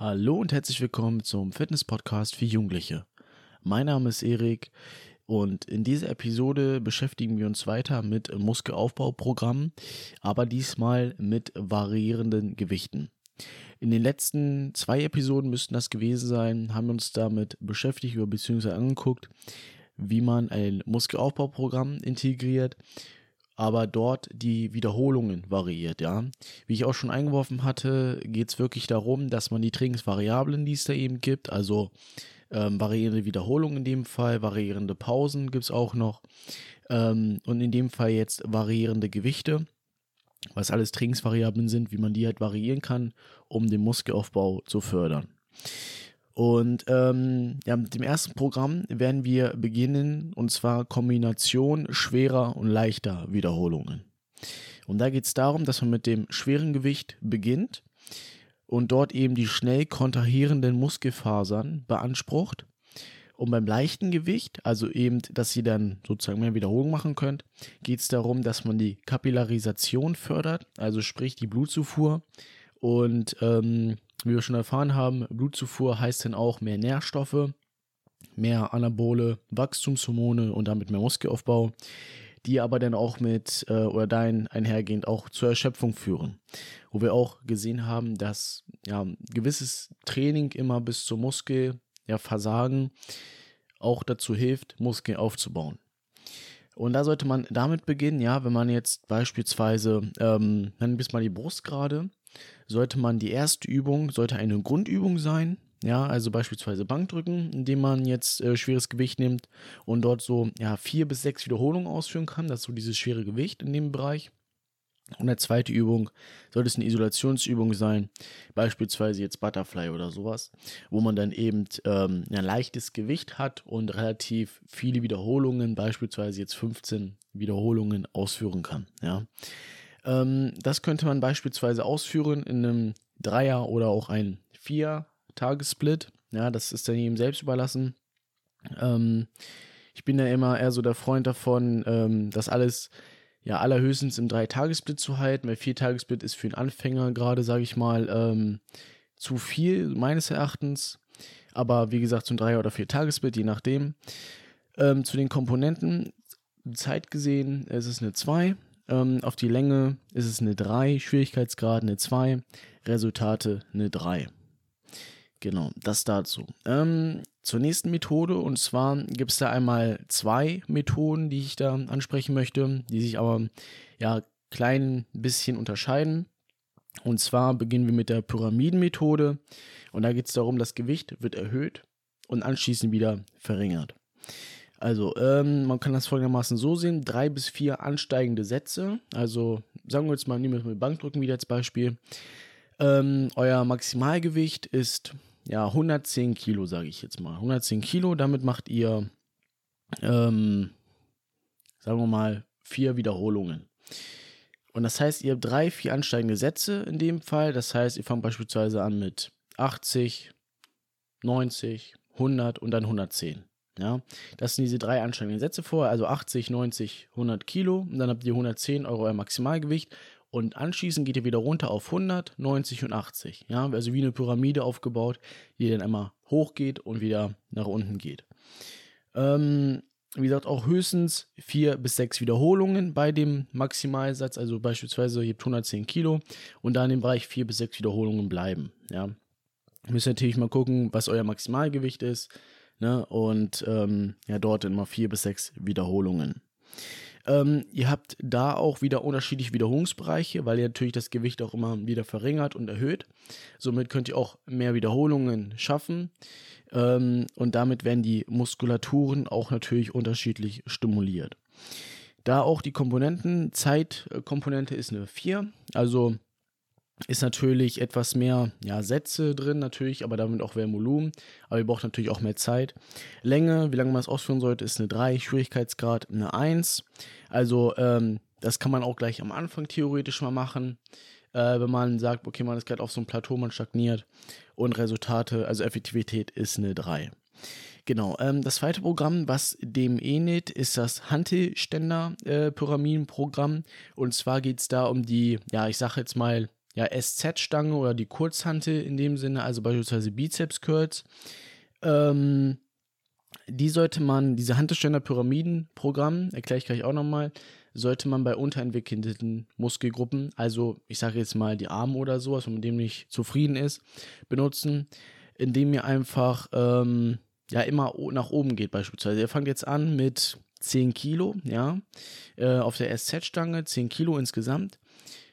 Hallo und herzlich willkommen zum Fitness-Podcast für Jugendliche. Mein Name ist Erik und in dieser Episode beschäftigen wir uns weiter mit Muskelaufbauprogrammen, aber diesmal mit variierenden Gewichten. In den letzten zwei Episoden müssten das gewesen sein, haben wir uns damit beschäftigt oder beziehungsweise angeguckt, wie man ein Muskelaufbauprogramm integriert aber dort die Wiederholungen variiert, ja. Wie ich auch schon eingeworfen hatte, geht es wirklich darum, dass man die Trainingsvariablen, die es da eben gibt, also ähm, variierende Wiederholungen in dem Fall, variierende Pausen gibt es auch noch ähm, und in dem Fall jetzt variierende Gewichte, was alles Trainingsvariablen sind, wie man die halt variieren kann, um den Muskelaufbau zu fördern. Und ähm, ja, mit dem ersten Programm werden wir beginnen, und zwar Kombination schwerer und leichter Wiederholungen. Und da geht es darum, dass man mit dem schweren Gewicht beginnt und dort eben die schnell kontrahierenden Muskelfasern beansprucht. Und beim leichten Gewicht, also eben, dass ihr dann sozusagen mehr Wiederholungen machen könnt, geht es darum, dass man die Kapillarisation fördert, also sprich die Blutzufuhr und ähm, wie wir schon erfahren haben, Blutzufuhr heißt dann auch mehr Nährstoffe, mehr anabole Wachstumshormone und damit mehr Muskelaufbau, die aber dann auch mit äh, oder dahin einhergehend auch zur Erschöpfung führen. Wo wir auch gesehen haben, dass ja gewisses Training immer bis zum Muskel ja, Versagen auch dazu hilft, Muskeln aufzubauen. Und da sollte man damit beginnen, ja, wenn man jetzt beispielsweise, ähm, dann bis mal die Brust gerade, sollte man die erste Übung, sollte eine Grundübung sein. Ja, also beispielsweise Bankdrücken, indem man jetzt äh, schweres Gewicht nimmt und dort so ja, vier bis sechs Wiederholungen ausführen kann. Das ist so dieses schwere Gewicht in dem Bereich. Und der zweite Übung sollte es eine Isolationsübung sein, beispielsweise jetzt Butterfly oder sowas, wo man dann eben ähm, ein leichtes Gewicht hat und relativ viele Wiederholungen, beispielsweise jetzt 15 Wiederholungen ausführen kann. Ja. Ähm, das könnte man beispielsweise ausführen in einem Dreier- oder auch ein Vier-Tagessplit. Ja, das ist dann jedem selbst überlassen. Ähm, ich bin ja immer eher so der Freund davon, ähm, das alles ja allerhöchstens im Drei-Tagessplit zu halten, weil Vier-Tagessplit ist für einen Anfänger gerade, sage ich mal, ähm, zu viel meines Erachtens. Aber wie gesagt, zum Dreier- oder Vier-Tagessplit, je nachdem. Ähm, zu den Komponenten, Zeit gesehen, es ist eine 2. Ähm, auf die Länge ist es eine 3, Schwierigkeitsgrad eine 2, Resultate eine 3. Genau, das dazu. Ähm, zur nächsten Methode und zwar gibt es da einmal zwei Methoden, die ich da ansprechen möchte, die sich aber ja klein bisschen unterscheiden. Und zwar beginnen wir mit der Pyramidenmethode und da geht es darum, das Gewicht wird erhöht und anschließend wieder verringert. Also, ähm, man kann das folgendermaßen so sehen: drei bis vier ansteigende Sätze. Also, sagen wir jetzt mal, nehmen wir mal Bankdrücken wieder als Beispiel. Ähm, euer Maximalgewicht ist ja 110 Kilo, sage ich jetzt mal. 110 Kilo, damit macht ihr, ähm, sagen wir mal, vier Wiederholungen. Und das heißt, ihr habt drei, vier ansteigende Sätze in dem Fall. Das heißt, ihr fangt beispielsweise an mit 80, 90, 100 und dann 110. Ja, das sind diese drei anstrengenden Sätze vor, also 80, 90, 100 Kilo. Und dann habt ihr 110 Euro euer Maximalgewicht. Und anschließend geht ihr wieder runter auf 100, 90 und 80. Ja, also wie eine Pyramide aufgebaut, die dann einmal hochgeht und wieder nach unten geht. Ähm, wie gesagt, auch höchstens vier bis sechs Wiederholungen bei dem Maximalsatz, also beispielsweise ihr habt 110 Kilo. Und da in dem Bereich vier bis sechs Wiederholungen bleiben. Ja, müsst ihr natürlich mal gucken, was euer Maximalgewicht ist Ne? Und ähm, ja, dort immer vier bis sechs Wiederholungen. Ähm, ihr habt da auch wieder unterschiedliche Wiederholungsbereiche, weil ihr natürlich das Gewicht auch immer wieder verringert und erhöht. Somit könnt ihr auch mehr Wiederholungen schaffen. Ähm, und damit werden die Muskulaturen auch natürlich unterschiedlich stimuliert. Da auch die Komponenten, Zeitkomponente ist eine 4, also ist natürlich etwas mehr ja, Sätze drin, natürlich, aber damit auch mehr Volumen. Aber ihr braucht natürlich auch mehr Zeit. Länge, wie lange man es ausführen sollte, ist eine 3, Schwierigkeitsgrad eine 1. Also ähm, das kann man auch gleich am Anfang theoretisch mal machen, äh, wenn man sagt, okay, man ist gerade auf so einem Plateau, man stagniert und Resultate, also Effektivität ist eine 3. Genau, ähm, das zweite Programm, was dem ähnelt, ist das Hantelständer-Pyramidenprogramm. Äh, und zwar geht es da um die, ja, ich sage jetzt mal, ja, SZ-Stange oder die Kurzhantel in dem Sinne, also beispielsweise Bizeps-Curls. Ähm, die sollte man, diese Hantelständer-Pyramiden-Programm, erkläre ich gleich auch nochmal, sollte man bei unterentwickelten Muskelgruppen, also ich sage jetzt mal die Arme oder sowas, wenn man dem nicht zufrieden ist, benutzen, indem ihr einfach ähm, ja immer nach oben geht beispielsweise. Ihr fangt jetzt an mit 10 Kilo, ja, äh, auf der SZ-Stange, 10 Kilo insgesamt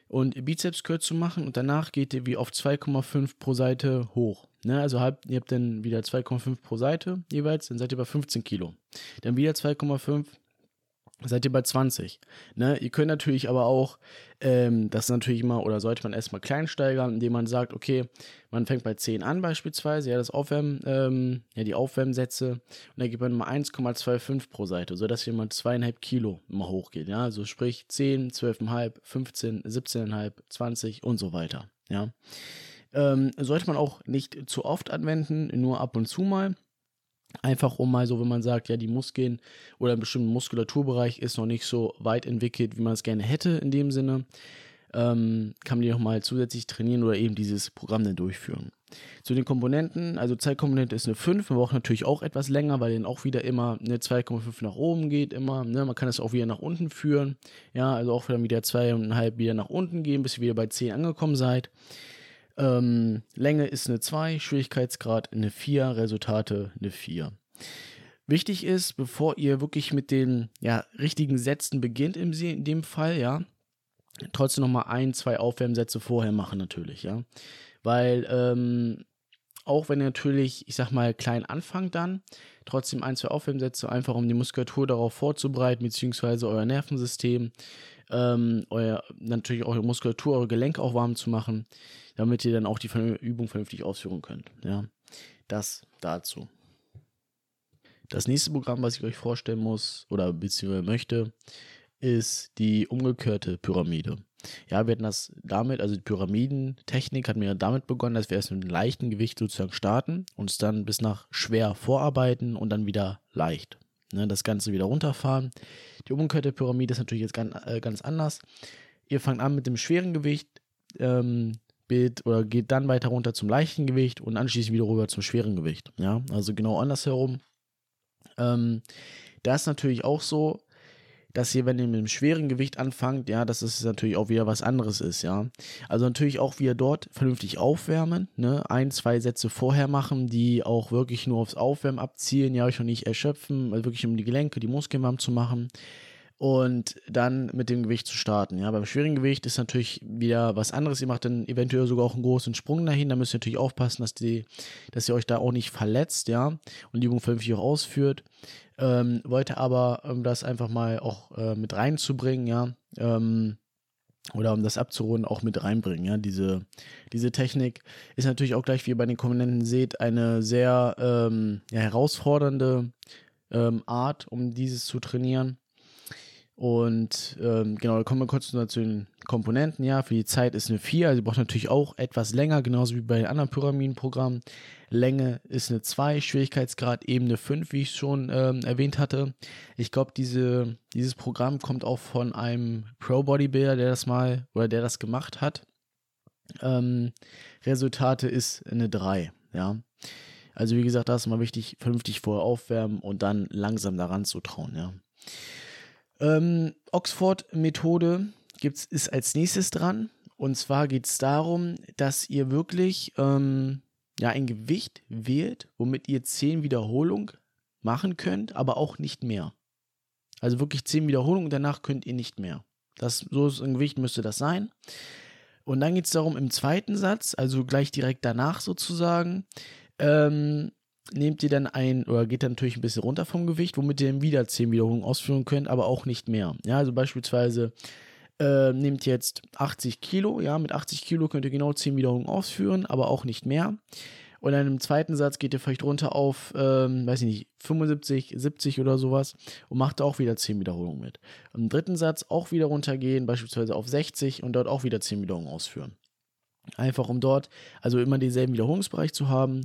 und Bizeps Curl zu machen und danach geht ihr wie auf 2,5 pro Seite hoch. Ne? Also habt, ihr habt dann wieder 2,5 pro Seite jeweils, dann seid ihr bei 15 Kilo. Dann wieder 2,5 seid ihr bei 20. Ne? Ihr könnt natürlich aber auch, ähm, das natürlich immer, oder sollte man erstmal klein steigern, indem man sagt, okay, man fängt bei 10 an beispielsweise, ja, das Aufwärmen, ähm, ja, die Aufwärmsätze, und dann gibt man mal 1,25 pro Seite, sodass ihr mal zweieinhalb Kilo immer hochgeht, ja, also sprich 10, 12,5, 15, 17,5, 20 und so weiter, ja. Ähm, sollte man auch nicht zu oft anwenden, nur ab und zu mal. Einfach um mal so, wenn man sagt, ja, die Muskeln oder ein bestimmter Muskulaturbereich ist noch nicht so weit entwickelt, wie man es gerne hätte in dem Sinne, ähm, kann man die nochmal zusätzlich trainieren oder eben dieses Programm dann durchführen. Zu den Komponenten, also Zeitkomponente ist eine 5, man braucht natürlich auch etwas länger, weil dann auch wieder immer eine 2,5 nach oben geht, immer, ne? man kann es auch wieder nach unten führen, ja, also auch wieder wieder 2,5 wieder nach unten gehen, bis ihr wieder bei 10 angekommen seid. Ähm, Länge ist eine 2, Schwierigkeitsgrad eine 4, Resultate eine 4. Wichtig ist, bevor ihr wirklich mit den ja, richtigen Sätzen beginnt, im, in dem Fall, ja, trotzdem nochmal ein, zwei Aufwärmsätze vorher machen, natürlich, ja. Weil, ähm, auch wenn ihr natürlich, ich sag mal, klein anfangt dann, trotzdem ein, zwei Aufwärmsätze, einfach um die Muskulatur darauf vorzubereiten, beziehungsweise euer Nervensystem, ähm, euer, natürlich eure Muskulatur, eure Gelenke auch warm zu machen damit ihr dann auch die Übung vernünftig ausführen könnt. Ja, das dazu. Das nächste Programm, was ich euch vorstellen muss oder beziehungsweise möchte, ist die umgekehrte Pyramide. Ja, wir hatten das damit, also die Pyramidentechnik hat mir damit begonnen, dass wir erst mit einem leichten Gewicht sozusagen starten, uns dann bis nach schwer vorarbeiten und dann wieder leicht. Ne, das Ganze wieder runterfahren. Die umgekehrte Pyramide ist natürlich jetzt ganz, äh, ganz anders. Ihr fangt an mit dem schweren Gewicht, ähm, Bild oder geht dann weiter runter zum leichten Gewicht und anschließend wieder rüber zum schweren Gewicht. Ja, also genau andersherum. Ähm, da ist natürlich auch so, dass ihr, wenn ihr mit dem schweren Gewicht anfangt, ja, dass es natürlich auch wieder was anderes ist, ja. Also natürlich auch wieder dort vernünftig aufwärmen, ne, ein, zwei Sätze vorher machen, die auch wirklich nur aufs Aufwärmen abzielen, ja, euch noch nicht erschöpfen, also wirklich um die Gelenke, die Muskeln warm zu machen und dann mit dem Gewicht zu starten. Ja, beim schweren Gewicht ist natürlich wieder was anderes. Ihr macht dann eventuell sogar auch einen großen Sprung dahin. Da müsst ihr natürlich aufpassen, dass, die, dass ihr euch da auch nicht verletzt, ja, und die Übung vernünftig auch ausführt. Ähm, wollte aber, um das einfach mal auch äh, mit reinzubringen, ja, ähm, oder um das abzurunden, auch mit reinbringen. Ja, diese, diese Technik ist natürlich auch gleich, wie ihr bei den Komponenten seht, eine sehr ähm, ja, herausfordernde ähm, Art, um dieses zu trainieren. Und ähm, genau, da kommen wir kurz zu den Komponenten. Ja, für die Zeit ist eine 4, also braucht natürlich auch etwas länger, genauso wie bei den anderen Pyramidenprogrammen. Länge ist eine 2, Schwierigkeitsgrad Ebene 5, wie ich schon ähm, erwähnt hatte. Ich glaube, diese, dieses Programm kommt auch von einem Pro-Bodybuilder, der das mal oder der das gemacht hat. Ähm, Resultate ist eine 3, ja. Also wie gesagt, da ist mal wichtig, vernünftig vorher aufwärmen und dann langsam daran zu trauen, ja. Ähm, Oxford-Methode ist als nächstes dran. Und zwar geht es darum, dass ihr wirklich ähm, ja, ein Gewicht wählt, womit ihr 10 Wiederholungen machen könnt, aber auch nicht mehr. Also wirklich 10 Wiederholungen, danach könnt ihr nicht mehr. Das, so ist ein Gewicht müsste das sein. Und dann geht es darum, im zweiten Satz, also gleich direkt danach sozusagen, ähm, nehmt ihr dann ein, oder geht dann natürlich ein bisschen runter vom Gewicht, womit ihr dann wieder 10 Wiederholungen ausführen könnt, aber auch nicht mehr. Ja, also beispielsweise äh, nehmt jetzt 80 Kilo, ja, mit 80 Kilo könnt ihr genau 10 Wiederholungen ausführen, aber auch nicht mehr. Und dann im zweiten Satz geht ihr vielleicht runter auf, ähm, weiß ich nicht, 75, 70 oder sowas und macht auch wieder 10 Wiederholungen mit. Im dritten Satz auch wieder runtergehen, beispielsweise auf 60 und dort auch wieder 10 Wiederholungen ausführen. Einfach um dort, also immer denselben Wiederholungsbereich zu haben,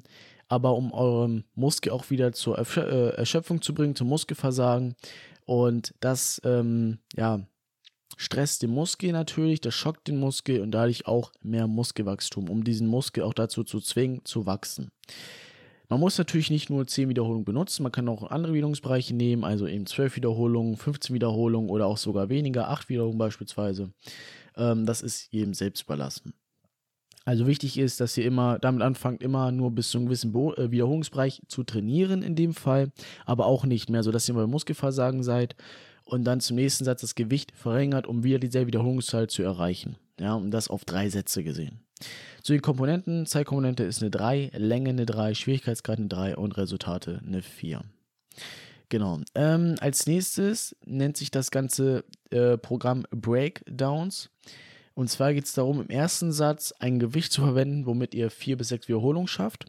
aber um euren Muskel auch wieder zur äh, Erschöpfung zu bringen, zum Muskelversagen. Und das, ähm, ja, stresst den Muskel natürlich, das schockt den Muskel und dadurch auch mehr Muskelwachstum, um diesen Muskel auch dazu zu zwingen, zu wachsen. Man muss natürlich nicht nur 10 Wiederholungen benutzen, man kann auch andere Wiederholungsbereiche nehmen, also eben 12 Wiederholungen, 15 Wiederholungen oder auch sogar weniger, 8 Wiederholungen beispielsweise. Ähm, das ist jedem selbst überlassen. Also wichtig ist, dass ihr immer damit anfangt, immer nur bis zu einem gewissen Bo äh, Wiederholungsbereich zu trainieren in dem Fall, aber auch nicht mehr, sodass ihr beim Muskelversagen seid und dann zum nächsten Satz das Gewicht verringert, um wieder dieselbe Wiederholungszahl zu erreichen. Ja, und das auf drei Sätze gesehen. Zu den Komponenten, Zeitkomponente ist eine 3, Länge eine 3, Schwierigkeitsgrad eine 3 und Resultate eine 4. Genau. Ähm, als nächstes nennt sich das ganze äh, Programm Breakdowns. Und zwar geht es darum, im ersten Satz ein Gewicht zu verwenden, womit ihr 4 bis 6 Wiederholungen schafft,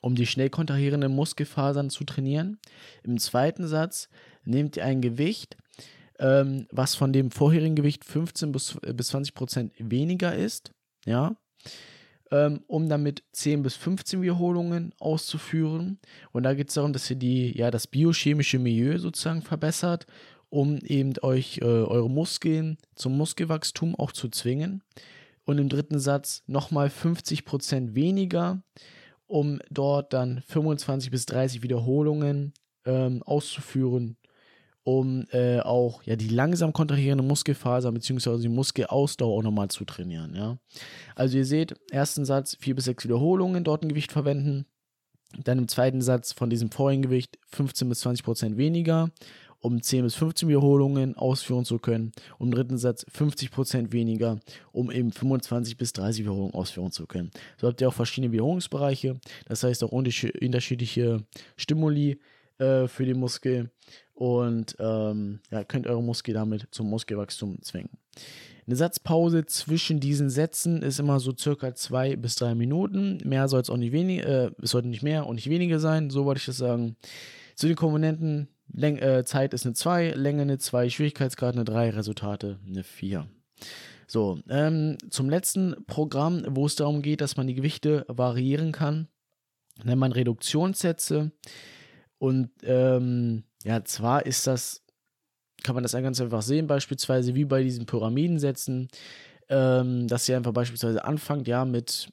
um die schnell kontrahierenden Muskelfasern zu trainieren. Im zweiten Satz nehmt ihr ein Gewicht, ähm, was von dem vorherigen Gewicht 15 bis, bis 20 Prozent weniger ist ja, ähm, um damit 10 bis 15 Wiederholungen auszuführen. Und da geht es darum, dass ihr die, ja, das biochemische Milieu sozusagen verbessert, um eben euch äh, eure Muskeln zum Muskelwachstum auch zu zwingen. Und im dritten Satz nochmal 50% weniger, um dort dann 25 bis 30 Wiederholungen ähm, auszuführen, um äh, auch ja, die langsam kontrahierende Muskelfaser bzw. die Muskelausdauer auch nochmal zu trainieren. Ja? Also ihr seht, ersten Satz vier bis sechs Wiederholungen dort ein Gewicht verwenden. Dann im zweiten Satz von diesem vorigen Gewicht 15 bis 20 Prozent weniger, um 10 bis 15 Wiederholungen ausführen zu können. Und im dritten Satz 50 Prozent weniger, um eben 25 bis 30 Wiederholungen ausführen zu können. So habt ihr auch verschiedene Wiederholungsbereiche, das heißt auch unterschiedliche Stimuli äh, für den Muskel und ähm, ja, könnt eure Muskel damit zum Muskelwachstum zwingen. Eine Satzpause zwischen diesen Sätzen ist immer so circa zwei bis drei Minuten. Mehr soll es auch nicht weniger, äh, es sollte nicht mehr und nicht weniger sein, so wollte ich das sagen. Zu den Komponenten, Läng äh, Zeit ist eine 2, Länge eine 2, Schwierigkeitsgrad eine 3, Resultate eine 4. So, ähm, zum letzten Programm, wo es darum geht, dass man die Gewichte variieren kann, nennt man Reduktionssätze. Und ähm, ja, zwar ist das, kann man das ganz einfach sehen, beispielsweise wie bei diesen Pyramidensätzen, ähm, dass ihr einfach beispielsweise anfangt, ja, mit,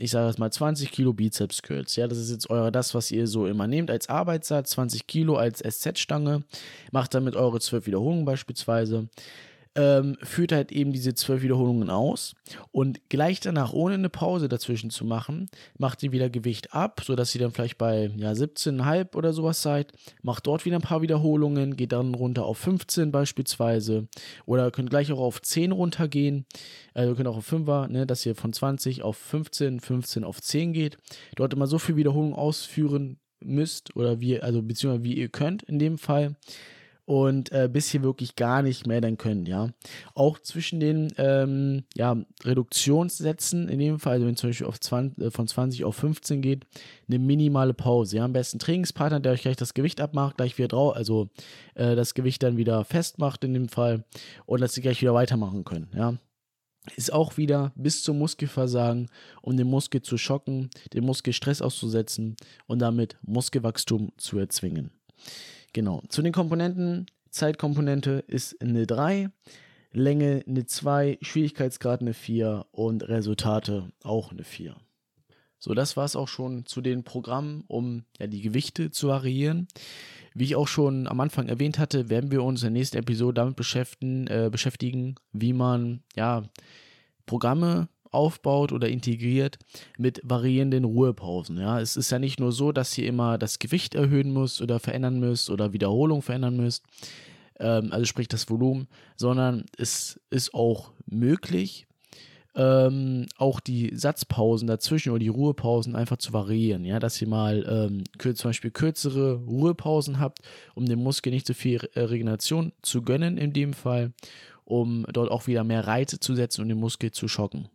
ich sage jetzt mal 20 Kilo Bizeps Curls. Ja, das ist jetzt eure, das, was ihr so immer nehmt als Arbeitssatz, 20 Kilo als SZ-Stange, macht damit eure 12 Wiederholungen beispielsweise ähm, führt halt eben diese zwölf Wiederholungen aus. Und gleich danach, ohne eine Pause dazwischen zu machen, macht ihr wieder Gewicht ab, sodass ihr dann vielleicht bei ja, 17,5 oder sowas seid, macht dort wieder ein paar Wiederholungen, geht dann runter auf 15 beispielsweise. Oder könnt gleich auch auf 10 runtergehen, also könnt auch auf 5er, ne, dass ihr von 20 auf 15, 15 auf 10 geht, dort immer so viel Wiederholungen ausführen müsst oder wie, also beziehungsweise wie ihr könnt in dem Fall und äh, bis hier wirklich gar nicht mehr dann können, ja. Auch zwischen den ähm, ja, Reduktionssätzen, in dem Fall, also wenn es zum Beispiel auf 20, äh, von 20 auf 15 geht, eine minimale Pause. Ja, am besten Trainingspartner, der euch gleich das Gewicht abmacht, gleich wieder drauf, also äh, das Gewicht dann wieder festmacht in dem Fall und dass sie gleich wieder weitermachen können, ja ist auch wieder bis zum Muskelversagen, um den Muskel zu schocken, den Muskel Stress auszusetzen und damit Muskelwachstum zu erzwingen. Genau. Zu den Komponenten. Zeitkomponente ist eine 3, Länge eine 2, Schwierigkeitsgrad eine 4 und Resultate auch eine 4. So, das war es auch schon zu den Programmen, um ja, die Gewichte zu variieren. Wie ich auch schon am Anfang erwähnt hatte, werden wir uns in der nächsten Episode damit beschäftigen, äh, beschäftigen wie man ja, Programme aufbaut oder integriert mit variierenden Ruhepausen. Ja, es ist ja nicht nur so, dass ihr immer das Gewicht erhöhen müsst oder verändern müsst oder Wiederholung verändern müsst, ähm, also sprich das Volumen, sondern es ist auch möglich, ähm, auch die Satzpausen dazwischen oder die Ruhepausen einfach zu variieren, ja, dass ihr mal ähm, zum Beispiel kürzere Ruhepausen habt, um dem Muskel nicht so viel Regeneration zu gönnen in dem Fall, um dort auch wieder mehr Reize zu setzen und den Muskel zu schocken.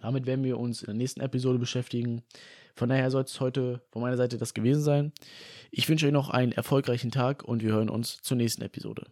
Damit werden wir uns in der nächsten Episode beschäftigen. Von daher soll es heute von meiner Seite das gewesen sein. Ich wünsche euch noch einen erfolgreichen Tag und wir hören uns zur nächsten Episode.